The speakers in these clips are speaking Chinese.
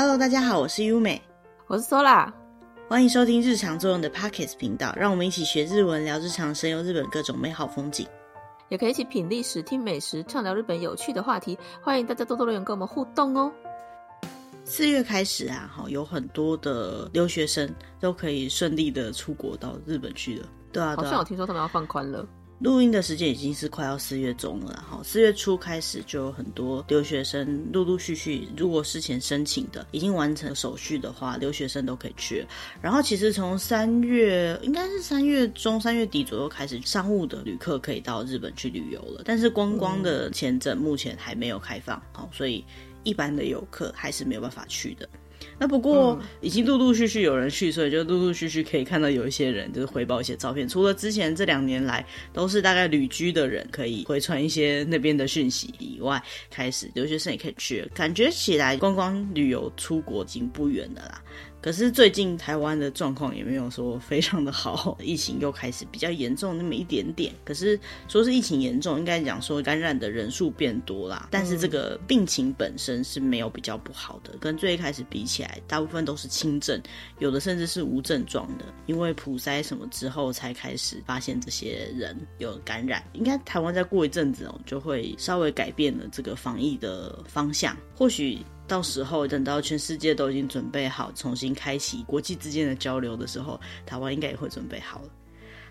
Hello，大家好，我是优美，我是 Sola，欢迎收听日常作用的 Pockets 频道，让我们一起学日文，聊日常，神游日本各种美好风景，也可以一起品历史、听美食，畅聊日本有趣的话题。欢迎大家多多留言跟我们互动哦。四月开始啊，哈，有很多的留学生都可以顺利的出国到日本去了。对啊，对啊，好像我听说他们要放宽了。录音的时间已经是快要四月中了，哈，四月初开始就有很多留学生陆陆续续，如果事前申请的已经完成手续的话，留学生都可以去。然后其实从三月应该是三月中、三月底左右开始，商务的旅客可以到日本去旅游了，但是观光的签证目前还没有开放，好，所以一般的游客还是没有办法去的。那不过已经陆陆续续有人去，所以就陆陆续续可以看到有一些人就是回报一些照片。除了之前这两年来都是大概旅居的人可以回传一些那边的讯息以外，开始留学生也可以去了，感觉起来观光旅游出国已经不远了啦。可是最近台湾的状况也没有说非常的好，疫情又开始比较严重那么一点点。可是说是疫情严重，应该讲说感染的人数变多啦。但是这个病情本身是没有比较不好的，跟最一开始比起来，大部分都是轻症，有的甚至是无症状的。因为普筛什么之后才开始发现这些人有感染。应该台湾再过一阵子哦，就会稍微改变了这个防疫的方向，或许。到时候等到全世界都已经准备好重新开启国际之间的交流的时候，台湾应该也会准备好了。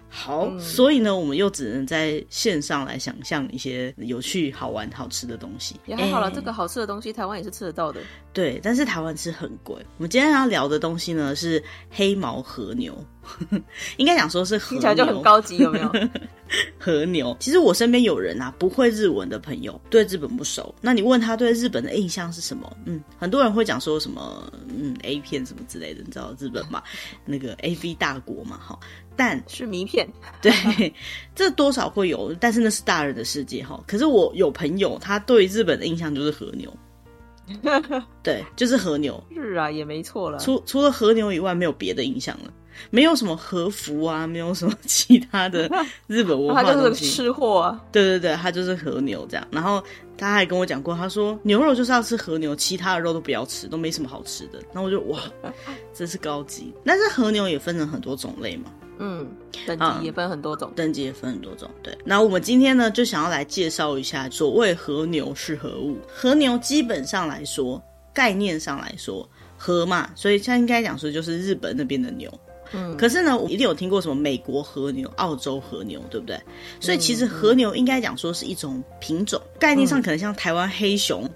好，嗯、所以呢，我们又只能在线上来想象一些有趣、好玩、好吃的东西。也还好了，欸、这个好吃的东西台湾也是吃得到的。对，但是台湾吃很贵。我们今天要聊的东西呢是黑毛和牛，应该讲说是听起来就很高级，有没有？和牛。其实我身边有人啊，不会日文的朋友，对日本不熟。那你问他对日本的印象是什么？嗯，很多人会讲说什么，嗯，A 片什么之类的，你知道日本嘛？那个 AV 大国嘛，哈。但 是名片，对，这多少会有，但是那是大人的世界哈。可是我有朋友，他对日本的印象就是和牛，对，就是和牛。是啊，也没错了。除除了和牛以外，没有别的印象了，没有什么和服啊，没有什么其他的 日本文化东西。他就是吃货啊。对对对，他就是和牛这样。然后他还跟我讲过，他说牛肉就是要吃和牛，其他的肉都不要吃，都没什么好吃的。然后我就哇，真是高级。但是和牛也分成很多种类嘛。嗯，等级也分很多种，等级也分很多种。对，那我们今天呢，就想要来介绍一下所谓和牛是何物。和牛基本上来说，概念上来说，和嘛，所以像应该讲说就是日本那边的牛。嗯，可是呢，我一定有听过什么美国和牛、澳洲和牛，对不对？所以其实和牛应该讲说是一种品种，概念上可能像台湾黑熊。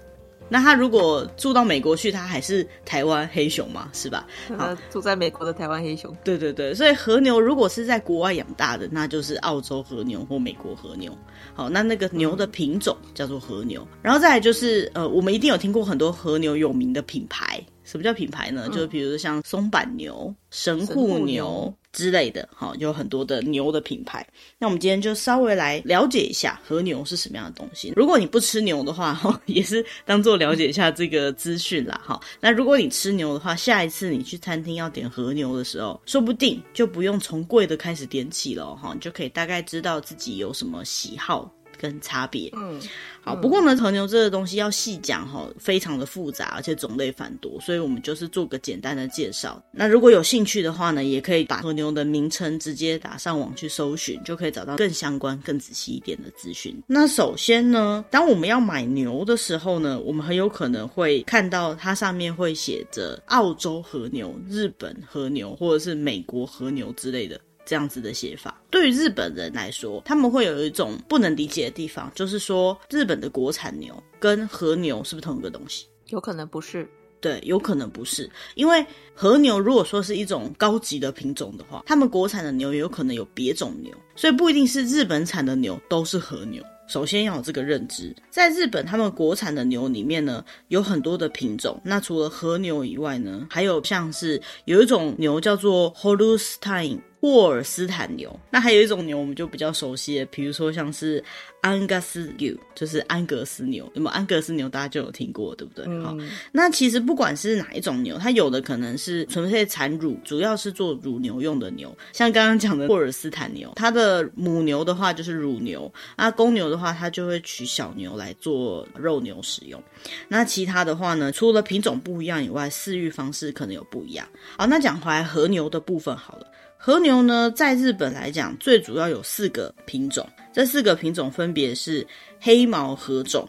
那他如果住到美国去，他还是台湾黑熊嘛，是吧？好，住在美国的台湾黑熊。对对对，所以和牛如果是在国外养大的，那就是澳洲和牛或美国和牛。好，那那个牛的品种叫做和牛。然后再来就是，呃，我们一定有听过很多和牛有名的品牌。什么叫品牌呢？嗯、就比如像松板牛、神户牛之类的，哈，有很多的牛的品牌。那我们今天就稍微来了解一下和牛是什么样的东西。如果你不吃牛的话，哈，也是当做了解一下这个资讯啦，哈。那如果你吃牛的话，下一次你去餐厅要点和牛的时候，说不定就不用从贵的开始点起了，哈，你就可以大概知道自己有什么喜好。跟差别，嗯，好，不过呢，和牛这个东西要细讲哈，非常的复杂，而且种类繁多，所以我们就是做个简单的介绍。那如果有兴趣的话呢，也可以把和牛的名称直接打上网去搜寻，就可以找到更相关、更仔细一点的资讯。那首先呢，当我们要买牛的时候呢，我们很有可能会看到它上面会写着澳洲和牛、日本和牛，或者是美国和牛之类的。这样子的写法，对于日本人来说，他们会有一种不能理解的地方，就是说日本的国产牛跟和牛是不是同一个东西？有可能不是，对，有可能不是，因为和牛如果说是一种高级的品种的话，他们国产的牛也有可能有别种牛，所以不一定是日本产的牛都是和牛。首先要有这个认知，在日本他们国产的牛里面呢，有很多的品种。那除了和牛以外呢，还有像是有一种牛叫做 Holstein。沃尔斯坦牛。那还有一种牛我们就比较熟悉的，比如说像是安格斯牛，就是安格斯牛。那么安格斯牛大家就有听过，对不对？好、嗯，那其实不管是哪一种牛，它有的可能是纯粹产乳，主要是做乳牛用的牛。像刚刚讲的沃尔斯坦牛，它的母牛的话就是乳牛，那公牛的话它就会取小牛来做肉牛使用。那其他的话呢，除了品种不一样以外，饲育方式可能有不一样。好，那讲回来和牛的部分好了。和牛呢，在日本来讲，最主要有四个品种。这四个品种分别是黑毛和种、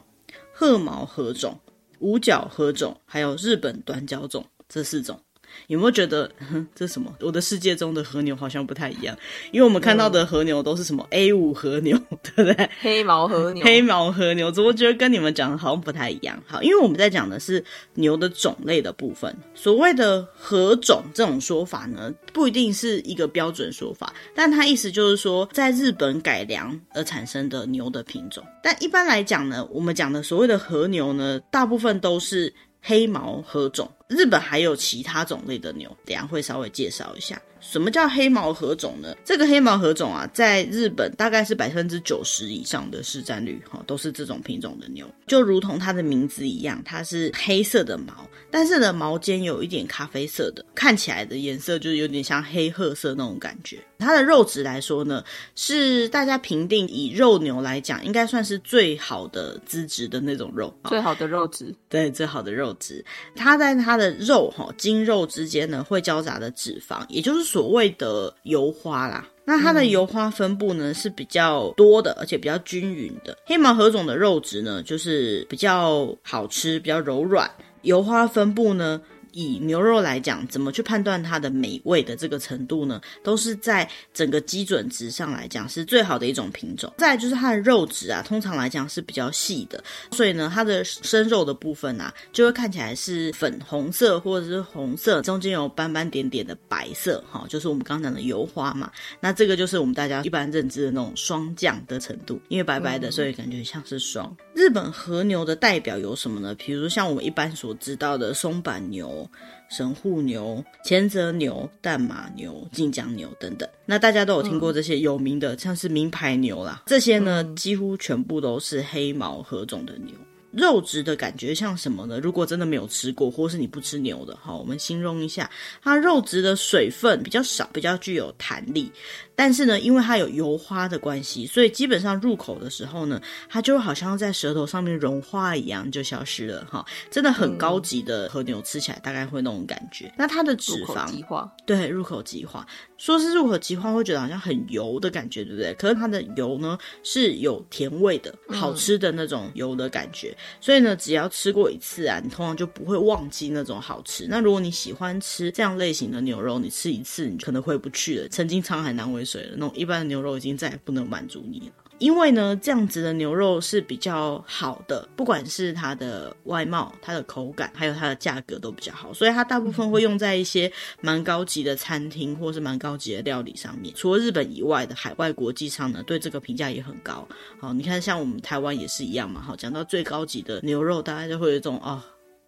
褐毛和种、五角和种，还有日本短角种，这四种。有没有觉得，哼，这是什么？我的世界中的和牛好像不太一样，因为我们看到的和牛都是什么 A 五和牛，对不对？黑毛和牛，黑毛和牛，怎么觉得跟你们讲的好像不太一样？好，因为我们在讲的是牛的种类的部分。所谓的和种这种说法呢，不一定是一个标准说法，但它意思就是说，在日本改良而产生的牛的品种。但一般来讲呢，我们讲的所谓的和牛呢，大部分都是黑毛和种。日本还有其他种类的牛，等下会稍微介绍一下。什么叫黑毛合种呢？这个黑毛合种啊，在日本大概是百分之九十以上的市占率，哈，都是这种品种的牛。就如同它的名字一样，它是黑色的毛，但是呢，毛尖有一点咖啡色的，看起来的颜色就是有点像黑褐色那种感觉。它的肉质来说呢，是大家评定以肉牛来讲，应该算是最好的资质的那种肉，最好的肉质。对，最好的肉质。它在它的肉哈筋肉之间呢，会交杂的脂肪，也就是。所谓的油花啦，那它的油花分布呢，是比较多的，而且比较均匀的。黑毛和种的肉质呢，就是比较好吃，比较柔软。油花分布呢，以牛肉来讲，怎么去判断它的美味的这个程度呢？都是在整个基准值上来讲是最好的一种品种。再来就是它的肉质啊，通常来讲是比较细的，所以呢，它的生肉的部分啊，就会看起来是粉红色或者是红色，中间有斑斑点点的白色，哈，就是我们刚刚讲的油花嘛。那这个就是我们大家一般认知的那种霜降的程度，因为白白的，所以感觉像是霜。日本和牛的代表有什么呢？比如像我们一般所知道的松板牛、神户牛、前泽牛、淡马牛、晋江牛等等，那大家都有听过这些有名的，嗯、像是名牌牛啦，这些呢、嗯、几乎全部都是黑毛合种的牛。肉质的感觉像什么呢？如果真的没有吃过，或是你不吃牛的，好，我们形容一下，它肉质的水分比较少，比较具有弹力。但是呢，因为它有油花的关系，所以基本上入口的时候呢，它就好像在舌头上面融化一样，就消失了哈。真的很高级的和牛吃起来大概会那种感觉。嗯、那它的脂肪，入口化，对，入口即化。说是入口即化，会觉得好像很油的感觉，对不对？可是它的油呢是有甜味的，好吃的那种油的感觉。嗯、所以呢，只要吃过一次啊，你通常就不会忘记那种好吃。那如果你喜欢吃这样类型的牛肉，你吃一次你可能回不去了。曾经沧海难为。水了，那种一般的牛肉已经再也不能满足你了。因为呢，这样子的牛肉是比较好的，不管是它的外貌、它的口感，还有它的价格都比较好，所以它大部分会用在一些蛮高级的餐厅或是蛮高级的料理上面。除了日本以外的海外国际上呢，对这个评价也很高。好，你看像我们台湾也是一样嘛。好，讲到最高级的牛肉，大家就会有一种哦，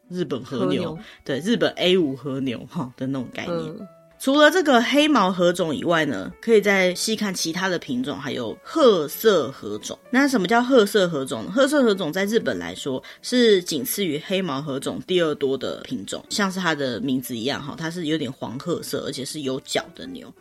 日本和牛，和牛对，日本 A 五和牛哈的那种概念。嗯除了这个黑毛和种以外呢，可以再细看其他的品种，还有褐色和种。那什么叫褐色和种呢？褐色和种在日本来说是仅次于黑毛和种第二多的品种，像是它的名字一样哈，它是有点黄褐色，而且是有角的牛。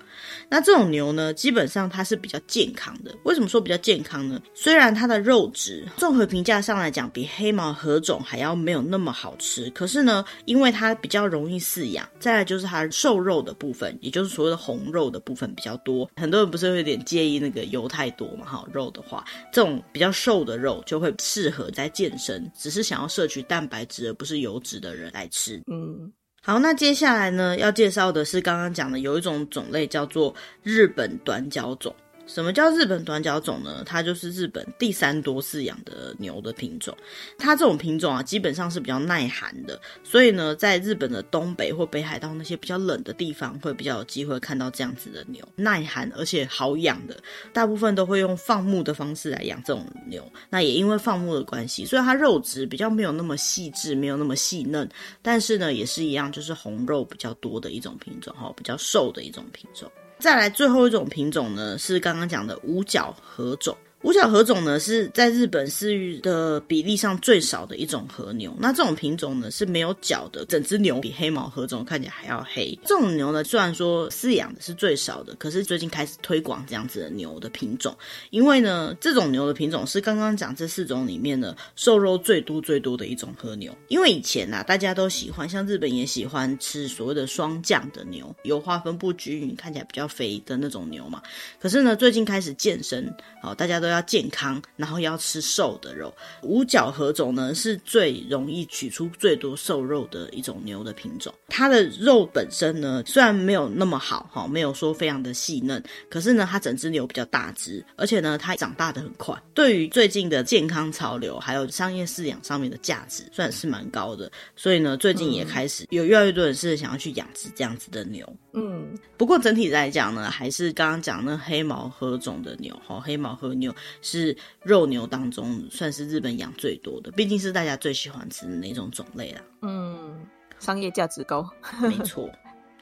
那这种牛呢，基本上它是比较健康的。为什么说比较健康呢？虽然它的肉质综合评价上来讲比黑毛和种还要没有那么好吃，可是呢，因为它比较容易饲养，再来就是它瘦肉的部分。也就是所谓的红肉的部分比较多，很多人不是会有点介意那个油太多嘛？哈，肉的话，这种比较瘦的肉就会适合在健身，只是想要摄取蛋白质而不是油脂的人来吃。嗯，好，那接下来呢，要介绍的是刚刚讲的有一种种类叫做日本短脚种。什么叫日本短角种呢？它就是日本第三多饲养的牛的品种。它这种品种啊，基本上是比较耐寒的，所以呢，在日本的东北或北海道那些比较冷的地方，会比较有机会看到这样子的牛，耐寒而且好养的。大部分都会用放牧的方式来养这种牛。那也因为放牧的关系，所以它肉质比较没有那么细致，没有那么细嫩。但是呢，也是一样，就是红肉比较多的一种品种哈，比较瘦的一种品种。再来最后一种品种呢，是刚刚讲的五角合种。五角和种呢，是在日本饲育的比例上最少的一种和牛。那这种品种呢，是没有角的，整只牛比黑毛和种看起来还要黑。这种牛呢，虽然说饲养的是最少的，可是最近开始推广这样子的牛的品种，因为呢，这种牛的品种是刚刚讲这四种里面呢，瘦肉最多最多的一种和牛。因为以前啊，大家都喜欢，像日本也喜欢吃所谓的霜降的牛，油花分布均匀，看起来比较肥的那种牛嘛。可是呢，最近开始健身，好，大家都要。要健康，然后要吃瘦的肉。五角合种呢，是最容易取出最多瘦肉的一种牛的品种。它的肉本身呢，虽然没有那么好哈，没有说非常的细嫩，可是呢，它整只牛比较大只，而且呢，它长大的很快。对于最近的健康潮流，还有商业饲养上面的价值，算是蛮高的。所以呢，最近也开始有越来越多人是想要去养殖这样子的牛。嗯，不过整体来讲呢，还是刚刚讲那黑毛合种的牛哈，黑毛和牛。是肉牛当中算是日本养最多的，毕竟是大家最喜欢吃的那种种类啦。嗯，商业价值高，没错。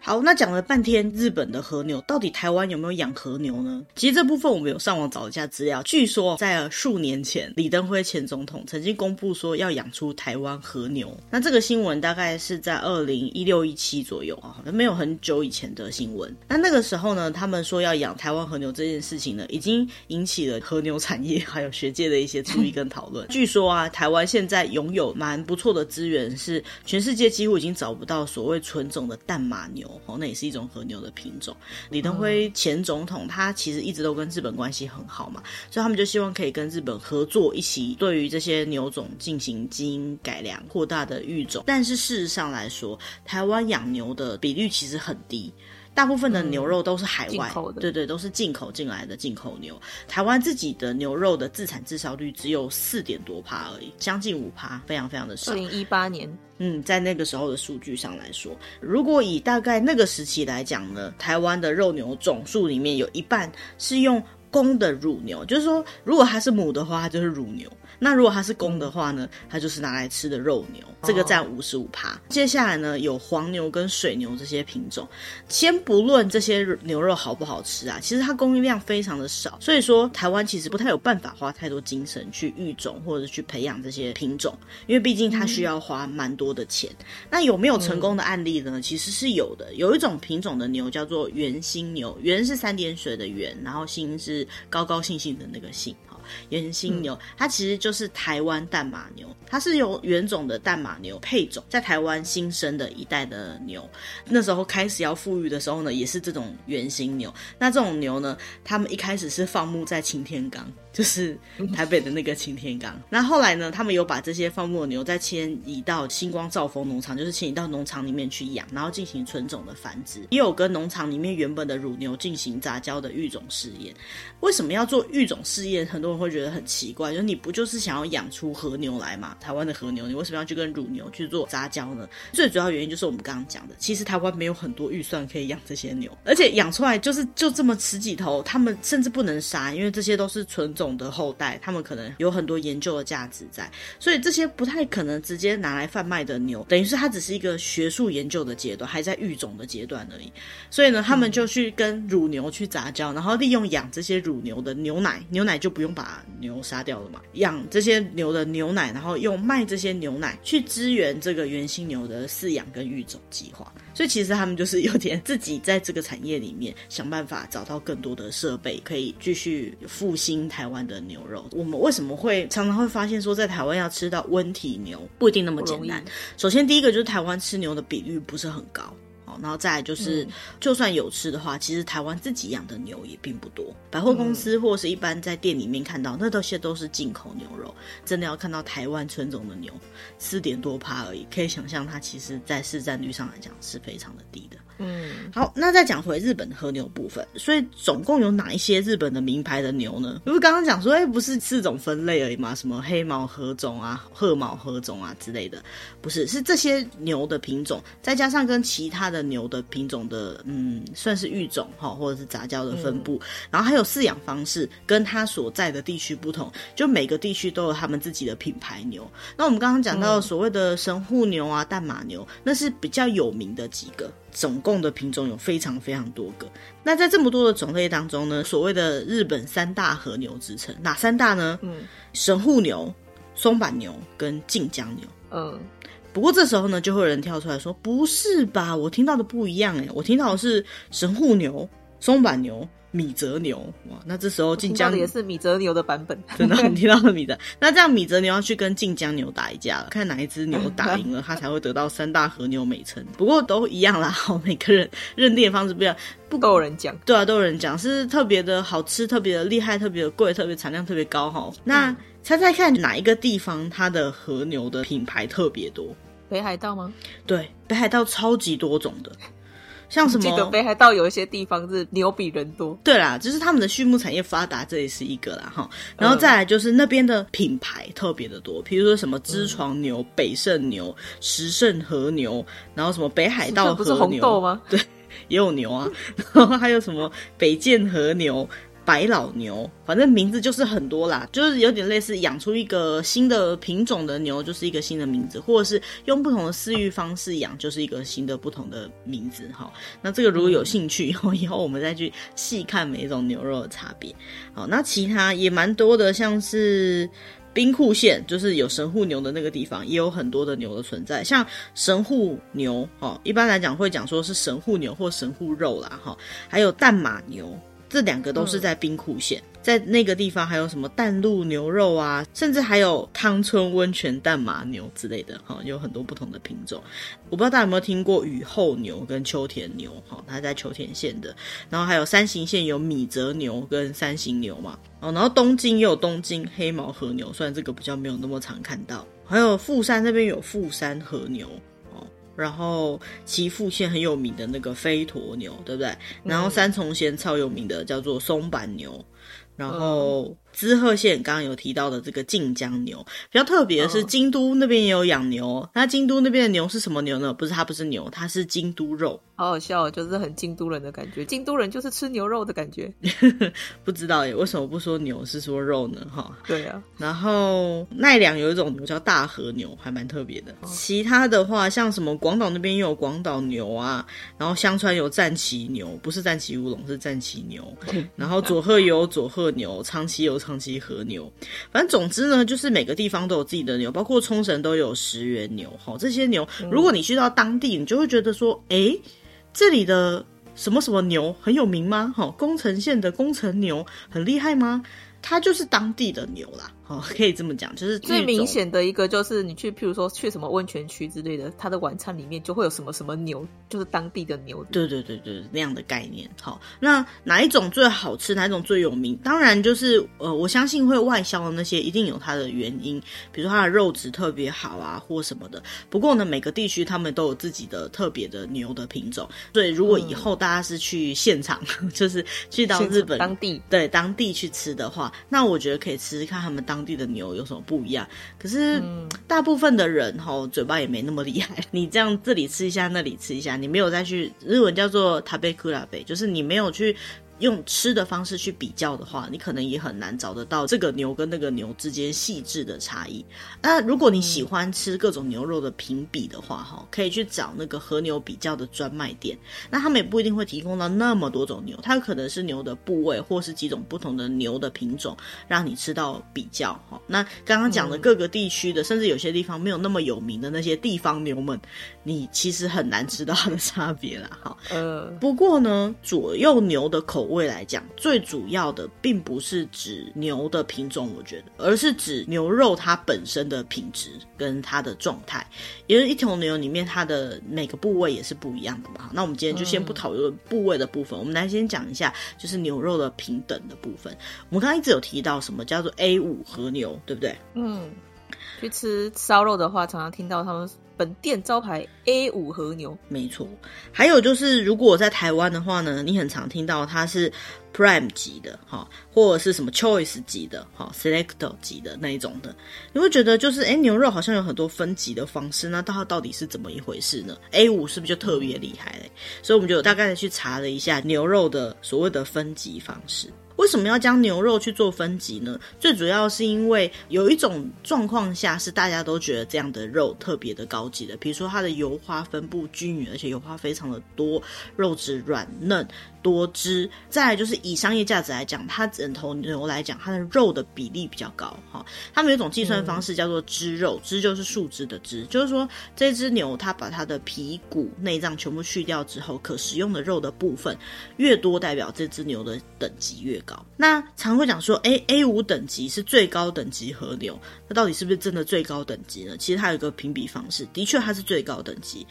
好，那讲了半天日本的和牛，到底台湾有没有养和牛呢？其实这部分我们有上网找一下资料，据说在数年前，李登辉前总统曾经公布说要养出台湾和牛。那这个新闻大概是在二零一六一七左右啊，好像没有很久以前的新闻。那那个时候呢，他们说要养台湾和牛这件事情呢，已经引起了和牛产业 还有学界的一些注意跟讨论。据说啊，台湾现在拥有蛮不错的资源，是全世界几乎已经找不到所谓纯种的淡马牛。哦，那也是一种和牛的品种。李登辉前总统他其实一直都跟日本关系很好嘛，所以他们就希望可以跟日本合作，一起对于这些牛种进行基因改良、扩大的育种。但是事实上来说，台湾养牛的比率其实很低。大部分的牛肉都是海外，嗯、对对，都是进口进来的进口牛。台湾自己的牛肉的自产自销率只有四点多趴而已，将近五趴，非常非常的少。二零一八年，嗯，在那个时候的数据上来说，如果以大概那个时期来讲呢，台湾的肉牛总数里面有一半是用公的乳牛，就是说，如果它是母的话，它就是乳牛。那如果它是公的话呢，它就是拿来吃的肉牛，这个占五十五趴。接下来呢，有黄牛跟水牛这些品种。先不论这些牛肉好不好吃啊，其实它供应量非常的少，所以说台湾其实不太有办法花太多精神去育种或者去培养这些品种，因为毕竟它需要花蛮多的钱。那有没有成功的案例呢？其实是有的。有一种品种的牛叫做圆心牛，圆是三点水的圆，然后心是高高兴兴的那个兴。原心牛，它其实就是台湾淡马牛，它是由原种的淡马牛配种，在台湾新生的一代的牛。那时候开始要富裕的时候呢，也是这种原心牛。那这种牛呢，他们一开始是放牧在擎天岗。就是台北的那个擎天岗，那后来呢，他们有把这些放牧的牛再迁移到星光兆丰农场，就是迁移到农场里面去养，然后进行纯种的繁殖，也有跟农场里面原本的乳牛进行杂交的育种试验。为什么要做育种试验？很多人会觉得很奇怪，就是你不就是想要养出和牛来吗？台湾的和牛，你为什么要去跟乳牛去做杂交呢？最主要原因就是我们刚刚讲的，其实台湾没有很多预算可以养这些牛，而且养出来就是就这么十几头，他们甚至不能杀，因为这些都是纯种。种的后代，他们可能有很多研究的价值在，所以这些不太可能直接拿来贩卖的牛，等于是它只是一个学术研究的阶段，还在育种的阶段而已。所以呢，他们就去跟乳牛去杂交，然后利用养这些乳牛的牛奶，牛奶就不用把牛杀掉了嘛，养这些牛的牛奶，然后用卖这些牛奶去支援这个原兴牛的饲养跟育种计划。所以其实他们就是有点自己在这个产业里面想办法找到更多的设备，可以继续复兴台湾的牛肉。我们为什么会常常会发现说，在台湾要吃到温体牛不一定那么简单？首先，第一个就是台湾吃牛的比率不是很高。然后再来就是，就算有吃的话，其实台湾自己养的牛也并不多。百货公司或是一般在店里面看到，那都些都是进口牛肉。真的要看到台湾纯种的牛，四点多趴而已，可以想象它其实在市占率上来讲是非常的低的。嗯，好，那再讲回日本的和牛部分，所以总共有哪一些日本的名牌的牛呢？因为刚刚讲说，哎，不是四种分类而已嘛，什么黑毛和种啊、褐毛和种啊之类的，不是，是这些牛的品种，再加上跟其他的。的牛的品种的，嗯，算是育种哈，或者是杂交的分布，嗯、然后还有饲养方式跟它所在的地区不同，就每个地区都有他们自己的品牌牛。那我们刚刚讲到所谓的神户牛啊、淡马牛，那是比较有名的几个，总共的品种有非常非常多个。那在这么多的种类当中呢，所谓的日本三大和牛之称，哪三大呢？嗯，神户牛、松板牛跟近江牛。嗯。不过这时候呢，就会有人跳出来说：“不是吧，我听到的不一样诶，我听到的是神户牛、松板牛、米泽牛。哇，那这时候近江也是米泽牛的版本，真的，很听到了米泽。那这样米泽牛要去跟近江牛打一架了，看哪一只牛打赢了，它才会得到三大和牛美称。不过都一样啦，好，每个人认定的方式不一样，不都有人讲，对啊，都有人讲是特别的好吃、特别的厉害、特别的贵、特别产量特别高哈。那、嗯、猜猜看，哪一个地方它的和牛的品牌特别多？北海道吗？对，北海道超级多种的，像什么？记得北海道有一些地方是牛比人多。对啦，就是他们的畜牧产业发达，这也是一个啦哈。然后再来就是那边的品牌特别的多，比如说什么知床牛、嗯、北胜牛、石胜和牛，然后什么北海道和牛，不是红豆吗？对，也有牛啊。然后还有什么北见和牛。白老牛，反正名字就是很多啦，就是有点类似养出一个新的品种的牛，就是一个新的名字，或者是用不同的饲育方式养，就是一个新的不同的名字。哈，那这个如果有兴趣，以 后以后我们再去细看每一种牛肉的差别。好，那其他也蛮多的，像是兵库县，就是有神户牛的那个地方，也有很多的牛的存在，像神户牛，哦，一般来讲会讲说是神户牛或神户肉啦，哈，还有淡马牛。这两个都是在兵库县，嗯，在那个地方还有什么淡路牛肉啊，甚至还有汤村温泉淡马牛之类的，哈，有很多不同的品种。我不知道大家有没有听过雨后牛跟秋田牛，哈，它在秋田县的。然后还有山形县有米泽牛跟山形牛嘛，哦，然后东京也有东京黑毛和牛，虽然这个比较没有那么常看到。还有富山那边有富山和牛。然后岐阜县很有名的那个飞驼牛，对不对？然后三重县超有名的叫做松板牛，然后滋贺县刚刚有提到的这个晋江牛，比较特别的是京都那边也有养牛。那京都那边的牛是什么牛呢？不是，它不是牛，它是京都肉。好好笑，就是很京都人的感觉。京都人就是吃牛肉的感觉。不知道耶，为什么不说牛是说肉呢？哈，对啊。然后奈良有一种牛叫大和牛，还蛮特别的。其他的话，像什么广岛那边也有广岛牛啊，然后香川有战旗牛，不是战旗乌龙，是战旗牛。然后佐贺有佐贺牛，长崎有长崎和牛。反正总之呢，就是每个地方都有自己的牛，包括冲绳都有石原牛。哈，这些牛，如果你去到当地，你就会觉得说，哎。这里的什么什么牛很有名吗？哈，宫城县的宫城牛很厉害吗？它就是当地的牛啦。哦，可以这么讲，就是最明显的一个，就是你去，譬如说去什么温泉区之类的，它的晚餐里面就会有什么什么牛，就是当地的牛。对对对对，那样的概念。好，那哪一种最好吃？哪一种最有名？当然就是呃，我相信会外销的那些一定有它的原因，比如说它的肉质特别好啊，或什么的。不过呢，每个地区他们都有自己的特别的牛的品种，所以如果以后大家是去现场，嗯、就是去到日本当地对当地去吃的话，那我觉得可以吃吃看他们当。当地的牛有什么不一样？可是大部分的人吼嘴巴也没那么厉害。你这样这里吃一下，那里吃一下，你没有再去日文叫做食べ比べ，就是你没有去。用吃的方式去比较的话，你可能也很难找得到这个牛跟那个牛之间细致的差异。那如果你喜欢吃各种牛肉的评比的话，哈，可以去找那个和牛比较的专卖店。那他们也不一定会提供到那么多种牛，它有可能是牛的部位，或是几种不同的牛的品种，让你吃到比较。哈，那刚刚讲的各个地区的，甚至有些地方没有那么有名的那些地方牛们，你其实很难吃到它的差别啦。哈，呃，不过呢，左右牛的口口味。来讲，最主要的并不是指牛的品种，我觉得，而是指牛肉它本身的品质跟它的状态。因为一头牛里面它的每个部位也是不一样的嘛。那我们今天就先不讨论部位的部分，我们来先讲一下就是牛肉的平等的部分。我们刚刚一直有提到什么叫做 A5 和牛，对不对？嗯，去吃烧肉的话，常常听到他们本店招牌 A 五和牛，没错。还有就是，如果在台湾的话呢，你很常听到它是 Prime 级的哈，或者是什么 Choice 级的哈，Selecto 级的那一种的，你会觉得就是，哎，牛肉好像有很多分级的方式，那它到底是怎么一回事呢？A 五是不是就特别厉害嘞？所以我们就大概的去查了一下牛肉的所谓的分级方式。为什么要将牛肉去做分级呢？最主要是因为有一种状况下是大家都觉得这样的肉特别的高级的，比如说它的油花分布均匀，而且油花非常的多，肉质软嫩。多汁，再来就是以商业价值来讲，它整头牛来讲，它的肉的比例比较高哈。他们有一种计算方式叫做汁肉，汁、就是树枝的枝，就是说这只牛它把它的皮骨内脏全部去掉之后，可食用的肉的部分越多，代表这只牛的等级越高。那常会讲说，，A A 五等级是最高等级和牛，那到底是不是真的最高等级呢？其实它有一个评比方式，的确它是最高等级。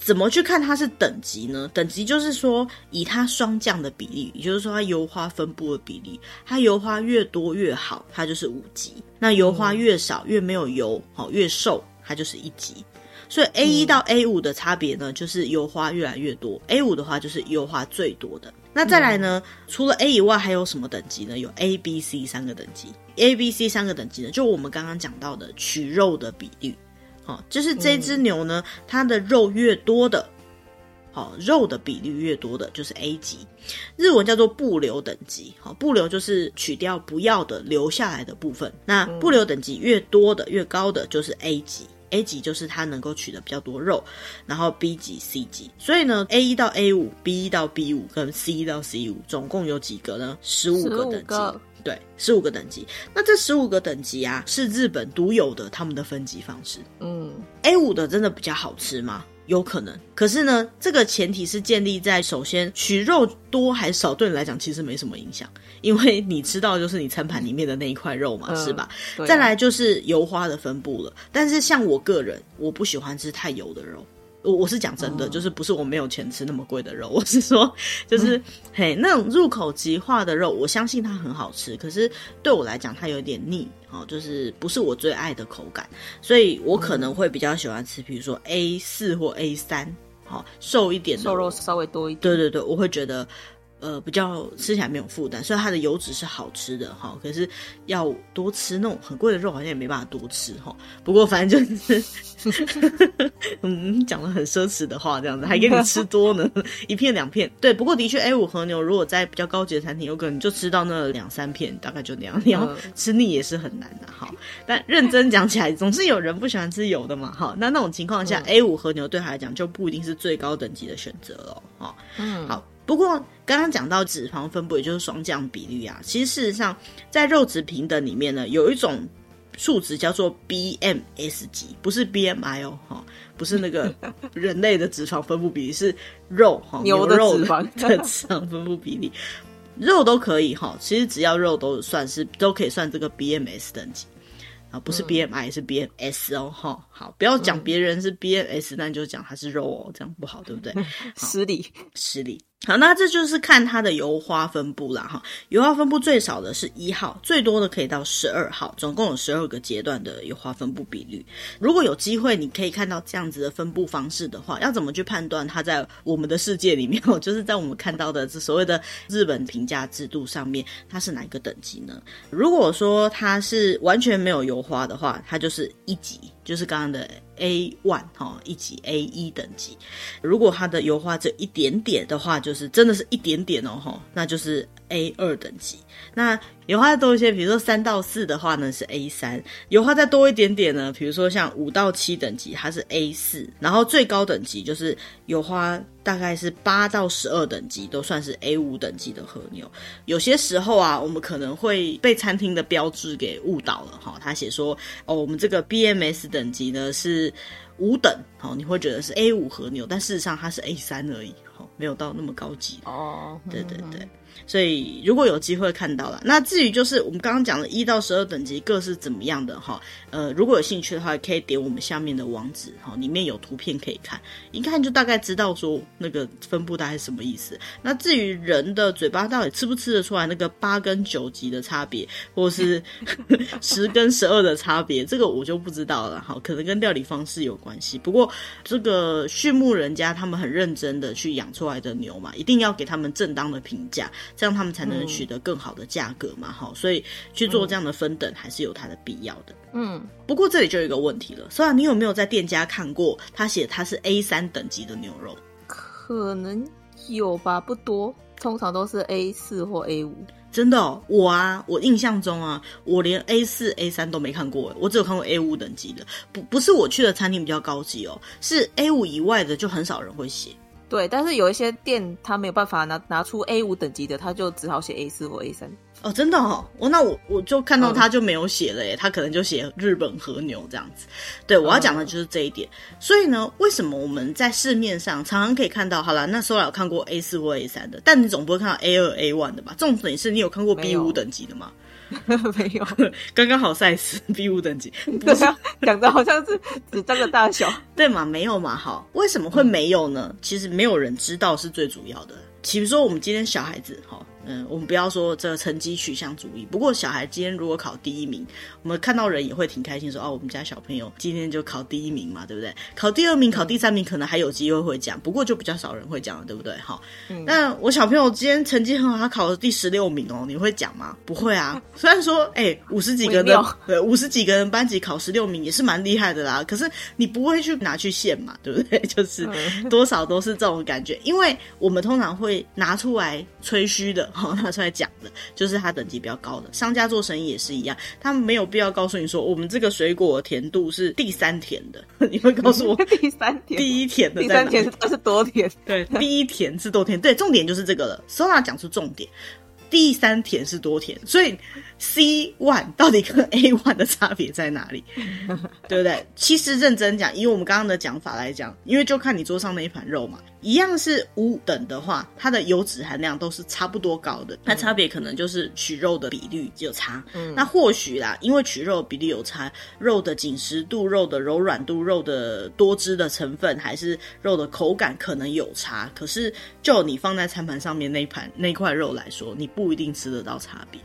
怎么去看它是等级呢？等级就是说，以它霜降的比例，也就是说它油花分布的比例，它油花越多越好，它就是五级；那油花越少，越没有油，好越瘦，它就是一级。所以 A 一到 A 五的差别呢，就是油花越来越多，A 五的话就是油花最多的。那再来呢，除了 A 以外，还有什么等级呢？有 A、B、C 三个等级。A、B、C 三个等级呢，就我们刚刚讲到的取肉的比率。哦，就是这只牛呢，嗯、它的肉越多的，好肉的比例越多的，就是 A 级，日文叫做不留等级。好，不留就是取掉不要的，留下来的部分。那不留等级越多的、越高的，就是 A 级。A 级就是它能够取得比较多肉，然后 B 级、C 级。所以呢，A 一到 A 五，B 一到 B 五，跟 C 一到 C 五，总共有几个呢？十五个等级。对，十五个等级。那这十五个等级啊，是日本独有的他们的分级方式。嗯，A 五的真的比较好吃吗？有可能。可是呢，这个前提是建立在首先取肉多还是少，对你来讲其实没什么影响，因为你吃到就是你餐盘里面的那一块肉嘛，嗯、是吧？啊、再来就是油花的分布了。但是像我个人，我不喜欢吃太油的肉。我我是讲真的，就是不是我没有钱吃那么贵的肉，我是说，就是、嗯、嘿那种入口即化的肉，我相信它很好吃，可是对我来讲它有点腻哦，就是不是我最爱的口感，所以我可能会比较喜欢吃，比如说 A 四或 A 三，好瘦一点的，瘦肉稍微多一点，对对对，我会觉得。呃，比较吃起来没有负担，虽然它的油脂是好吃的哈。可是要多吃那种很贵的肉，好像也没办法多吃哈。不过反正就是，嗯，讲了很奢侈的话，这样子还给你吃多呢，一片两片。对，不过的确，A 五和牛如果在比较高级的餐厅，有可能就吃到那两三片，大概就那样。你要吃腻也是很难的哈。但认真讲起来，总是有人不喜欢吃油的嘛哈。那那种情况下，A 五和牛对他来讲就不一定是最高等级的选择了哈。嗯，好。不过刚刚讲到脂肪分布，也就是双降比率啊，其实事实上在肉质平等里面呢，有一种数值叫做 BMS 级，不是 BMI 哦，哈，不是那个人类的脂肪分布比例，是肉哈 牛肉 的脂肪分布比例，肉都可以哈，其实只要肉都算是都可以算这个 BMS 等级。啊，不是 B M I，、嗯、是 B M S 哦，哈，好，不要讲别人是 B M S，那、就讲它是肉哦，这样不好，对不对？失礼，失礼。好，那这就是看它的油花分布啦，哈，油花分布最少的是一号，最多的可以到十二号，总共有十二个阶段的油花分布比率。如果有机会，你可以看到这样子的分布方式的话，要怎么去判断它在我们的世界里面，就是在我们看到的这所谓的日本评价制度上面，它是哪一个等级呢？如果说它是完全没有油花的话，它就是一级。就是刚刚的 A one 哈，以及 A 一等级，如果它的油花只有一点点的话，就是真的是一点点哦哈，那就是 A 二等级。那油花再多一些，比如说三到四的话呢是 A 三，油花再多一点点呢，比如说像五到七等级它是 A 四，然后最高等级就是油花大概是八到十二等级都算是 A 五等级的和牛。有些时候啊，我们可能会被餐厅的标志给误导了哈，他写说哦，我们这个 BMS 等级呢是五等，好，你会觉得是 A 五和牛，但事实上它是 A 三而已，好，没有到那么高级哦。对对对。所以如果有机会看到了，那至于就是我们刚刚讲的一到十二等级各是怎么样的哈，呃，如果有兴趣的话，可以点我们下面的网址哈，里面有图片可以看，一看就大概知道说那个分布大概是什么意思。那至于人的嘴巴到底吃不吃得出来那个八跟九级的差别，或是 十跟十二的差别，这个我就不知道了哈，可能跟料理方式有关系。不过这个畜牧人家他们很认真的去养出来的牛嘛，一定要给他们正当的评价。这样他们才能取得更好的价格嘛，哈、嗯，所以去做这样的分等还是有它的必要的。嗯，不过这里就有一个问题了，虽然你有没有在店家看过他写他是 A 三等级的牛肉？可能有吧，不多，通常都是 A 四或 A 五。真的哦，我啊，我印象中啊，我连 A 四、A 三都没看过，我只有看过 A 五等级的。不，不是我去的餐厅比较高级哦，是 A 五以外的就很少人会写。对，但是有一些店他没有办法拿拿出 A 五等级的，他就只好写 A 四或 A 三。哦，真的哦，我那我我就看到他就没有写了耶，他可能就写日本和牛这样子。对，我要讲的就是这一点。所以呢，为什么我们在市面上常常可以看到？好了，那时候有看过 A 四或 A 三的，但你总不会看到 A 二 A one 的吧？重点是你有看过 B 五等级的吗？没有，刚刚好 size B 五等级，不是讲的好像是纸张的大小，对嘛？没有嘛？好，为什么会没有呢？其实没有人知道是最主要的。比如说我们今天小孩子，哈。嗯，我们不要说这个成绩取向主义。不过小孩今天如果考第一名，我们看到人也会挺开心说，说哦，我们家小朋友今天就考第一名嘛，对不对？考第二名、考第三名可能还有机会会讲，不过就比较少人会讲了，对不对？好，嗯，那我小朋友今天成绩很好，他考了第十六名哦，你会讲吗？不会啊。虽然说，哎，五十几个人，对，五十几个人班级考十六名也是蛮厉害的啦。可是你不会去拿去献嘛，对不对？就是多少都是这种感觉，因为我们通常会拿出来吹嘘的。好，拿出来讲的，就是它等级比较高的商家做生意也是一样，他们没有必要告诉你说，我们这个水果甜度是第三甜的，你会告诉我 第三甜，第一甜的，第三甜是多甜？对，第一甜是多甜？对，重点就是这个了。Sona 讲出重点，第三甜是多甜，所以。C one 到底跟 A one 的差别在哪里？对不对？其实认真讲，以我们刚刚的讲法来讲，因为就看你桌上那一盘肉嘛，一样是五等的话，它的油脂含量都是差不多高的，那差别可能就是取肉的比率有差。嗯，那或许啦，因为取肉的比例有差，肉的紧实度、肉的柔软度、肉的多汁的成分，还是肉的口感可能有差。可是就你放在餐盘上面那一盘那块肉来说，你不一定吃得到差别。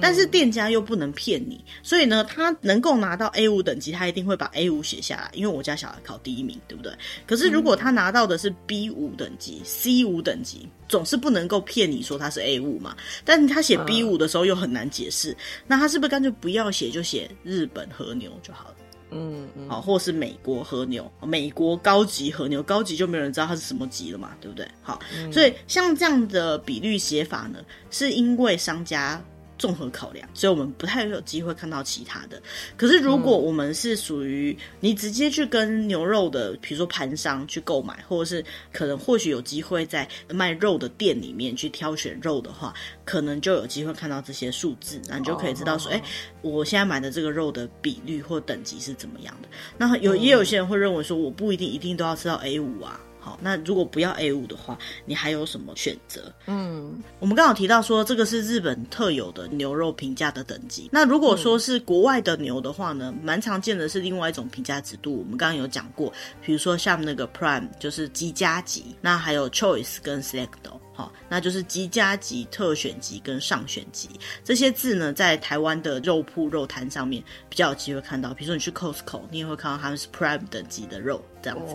但是店家又不能骗你，所以呢，他能够拿到 A 五等级，他一定会把 A 五写下来，因为我家小孩考第一名，对不对？可是如果他拿到的是 B 五等级、C 五等级，总是不能够骗你说他是 A 五嘛。但是他写 B 五的时候又很难解释，那他是不是干脆不要写，就写日本和牛就好了？嗯嗯，好，或是美国和牛，美国高级和牛，高级就没有人知道它是什么级了嘛，对不对？好，所以像这样的比率写法呢，是因为商家。综合考量，所以我们不太有机会看到其他的。可是，如果我们是属于你直接去跟牛肉的，比如说盘商去购买，或者是可能或许有机会在卖肉的店里面去挑选肉的话，可能就有机会看到这些数字，那你就可以知道说，哎、欸，我现在买的这个肉的比率或等级是怎么样的。那有也有些人会认为说，我不一定一定都要吃到 A 五啊。好，那如果不要 A 五的话，你还有什么选择？嗯，我们刚好提到说，这个是日本特有的牛肉评价的等级。那如果说是国外的牛的话呢，蛮常见的是另外一种评价制度。我们刚刚有讲过，比如说像那个 Prime，就是极加级，那还有 Choice 跟 Select。好，那就是极佳级、特选级跟上选级这些字呢，在台湾的肉铺肉摊上面比较有机会看到。比如说你去 Costco，你也会看到他们是 Prime 等级的肉这样子。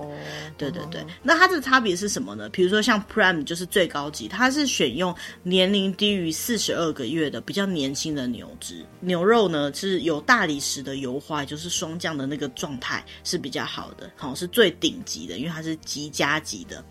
对对对，那它的差别是什么呢？比如说像 Prime 就是最高级，它是选用年龄低于四十二个月的比较年轻的牛只，牛肉呢是有大理石的油花，就是霜降的那个状态是比较好的，好，是最顶级的，因为它是极佳级的。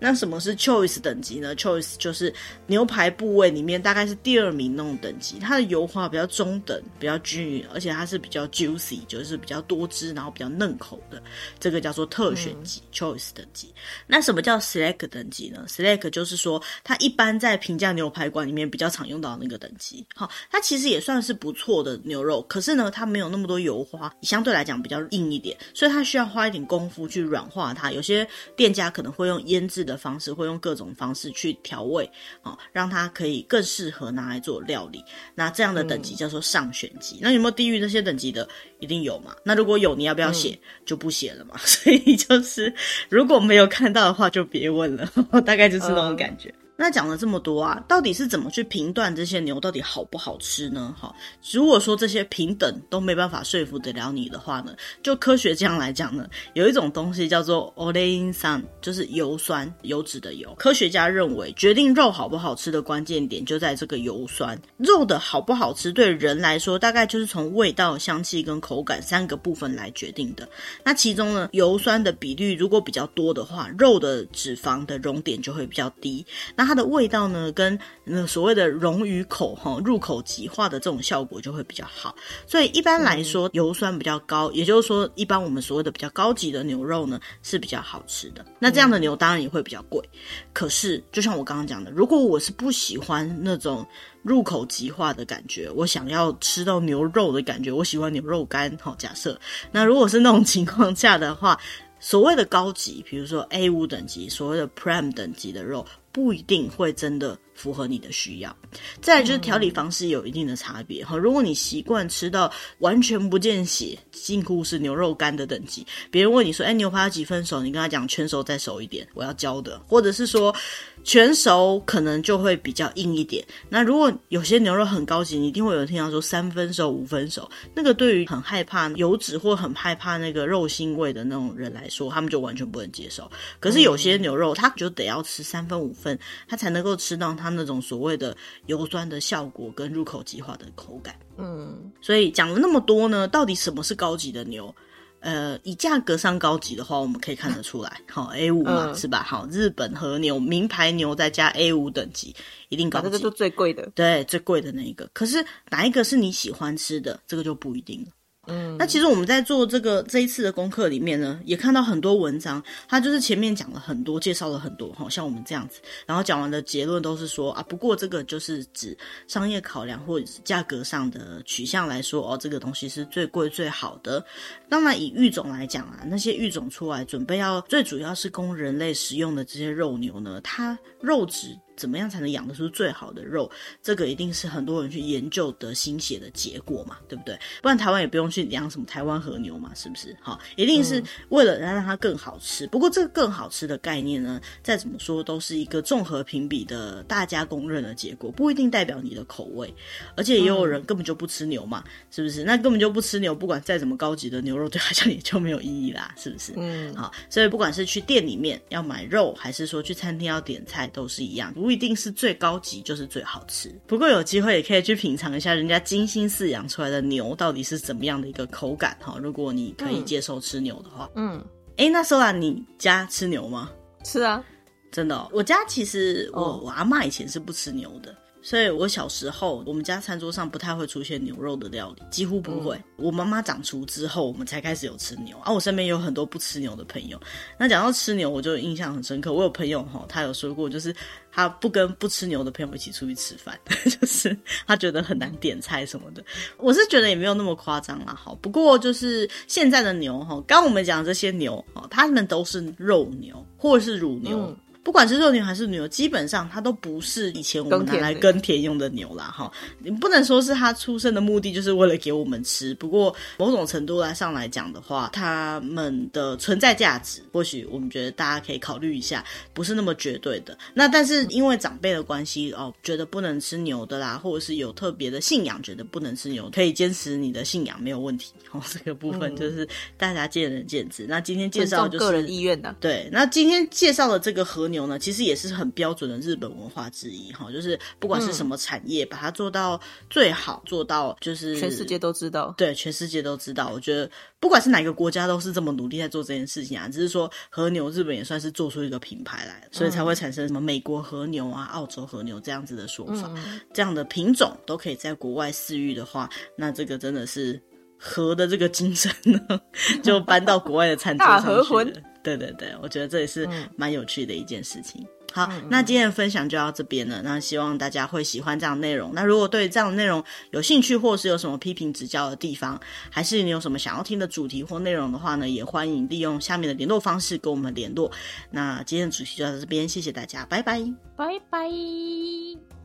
那什么是 choice 等级呢？choice 就是牛排部位里面大概是第二名那种等级，它的油花比较中等，比较均匀，而且它是比较 juicy，就是比较多汁，然后比较嫩口的，这个叫做特选级、嗯、choice 等级。那什么叫 select 等级呢？select 就是说它一般在平价牛排馆里面比较常用到那个等级。好，它其实也算是不错的牛肉，可是呢，它没有那么多油花，相对来讲比较硬一点，所以它需要花一点功夫去软化它。有些店家可能会用腌制。的方式，会用各种方式去调味，哦，让它可以更适合拿来做料理。那这样的等级叫做上选级。嗯、那有没有低于这些等级的？一定有嘛？那如果有，你要不要写？嗯、就不写了嘛。所以就是如果没有看到的话，就别问了。大概就是那种感觉。嗯那讲了这么多啊，到底是怎么去评断这些牛到底好不好吃呢？哈，如果说这些平等都没办法说服得了你的话呢，就科学这样来讲呢，有一种东西叫做オレイン酸，就是油酸，油脂的油。科学家认为，决定肉好不好吃的关键点就在这个油酸。肉的好不好吃，对人来说，大概就是从味道、香气跟口感三个部分来决定的。那其中呢，油酸的比率如果比较多的话，肉的脂肪的熔点就会比较低。那 它的味道呢，跟那所谓的溶于口哈，入口即化的这种效果就会比较好。所以一般来说，油酸比较高，也就是说，一般我们所谓的比较高级的牛肉呢是比较好吃的。那这样的牛当然也会比较贵。可是，就像我刚刚讲的，如果我是不喜欢那种入口即化的感觉，我想要吃到牛肉的感觉，我喜欢牛肉干。好，假设那如果是那种情况下的话，所谓的高级，比如说 A 五等级，所谓的 Prime 等级的肉。不一定会真的符合你的需要。再来就是调理方式有一定的差别哈。如果你习惯吃到完全不见血，近乎是牛肉干的等级，别人问你说：“哎，牛排要几分熟？”你跟他讲全熟再熟一点，我要焦的，或者是说。全熟可能就会比较硬一点。那如果有些牛肉很高级，你一定会有人听到说三分熟、五分熟。那个对于很害怕油脂或很害怕那个肉腥味的那种人来说，他们就完全不能接受。可是有些牛肉，他就得要吃三分五分，它才能够吃到它那种所谓的油酸的效果跟入口即化的口感。嗯，所以讲了那么多呢，到底什么是高级的牛？呃，以价格上高级的话，我们可以看得出来，好 A 五嘛，嗯、是吧？好，日本和牛名牌牛再加 A 五等级，一定高级，这个就最贵的，对，最贵的那一个。可是哪一个是你喜欢吃的，这个就不一定了。嗯，那其实我们在做这个这一次的功课里面呢，也看到很多文章，它就是前面讲了很多，介绍了很多，好像我们这样子，然后讲完的结论都是说啊，不过这个就是指商业考量或者是价格上的取向来说，哦，这个东西是最贵最好的。当然以育种来讲啊，那些育种出来准备要最主要是供人类食用的这些肉牛呢，它肉质。怎么样才能养得出最好的肉？这个一定是很多人去研究的心血的结果嘛，对不对？不然台湾也不用去养什么台湾和牛嘛，是不是？好，一定是为了让它更好吃。不过这个更好吃的概念呢，再怎么说都是一个综合评比的大家公认的结果，不一定代表你的口味。而且也有人根本就不吃牛嘛，是不是？那根本就不吃牛，不管再怎么高级的牛肉，对他讲也就没有意义啦，是不是？嗯，好，所以不管是去店里面要买肉，还是说去餐厅要点菜，都是一样。不一定是最高级就是最好吃，不过有机会也可以去品尝一下人家精心饲养出来的牛到底是怎么样的一个口感哈。如果你可以接受吃牛的话，嗯，哎、欸，那 Sola 你家吃牛吗？吃啊，真的、哦，我家其实我、哦、我阿妈以前是不吃牛的。所以，我小时候，我们家餐桌上不太会出现牛肉的料理，几乎不会。嗯、我妈妈掌厨之后，我们才开始有吃牛。啊，我身边有很多不吃牛的朋友。那讲到吃牛，我就印象很深刻。我有朋友哈，他有说过，就是他不跟不吃牛的朋友一起出去吃饭，就是他觉得很难点菜什么的。我是觉得也没有那么夸张啦，哈。不过就是现在的牛哈，刚我们讲这些牛哈，他们都是肉牛或者是乳牛。嗯不管是肉牛还是牛，基本上它都不是以前我们拿来耕田用的牛啦，哈。你不能说是它出生的目的就是为了给我们吃。不过某种程度来上来讲的话，它们的存在价值，或许我们觉得大家可以考虑一下，不是那么绝对的。那但是因为长辈的关系哦，觉得不能吃牛的啦，或者是有特别的信仰，觉得不能吃牛，可以坚持你的信仰没有问题。哦，这个部分就是大家见仁见智。嗯、那今天介绍就是个人意愿的，对。那今天介绍的这个和牛。牛呢，其实也是很标准的日本文化之一哈，就是不管是什么产业，把它做到最好，做到就是全世界都知道，对，全世界都知道。我觉得不管是哪个国家，都是这么努力在做这件事情啊。只是说和牛，日本也算是做出一个品牌来，所以才会产生什么美国和牛啊、澳洲和牛这样子的说法。这样的品种都可以在国外饲育的话，那这个真的是和的这个精神呢，就搬到国外的餐桌上去了。对对对，我觉得这也是蛮有趣的一件事情。嗯、好，嗯、那今天的分享就到这边了。那希望大家会喜欢这样的内容。那如果对这样的内容有兴趣，或是有什么批评指教的地方，还是你有什么想要听的主题或内容的话呢，也欢迎利用下面的联络方式跟我们联络。那今天的主题就到这边，谢谢大家，拜拜，拜拜。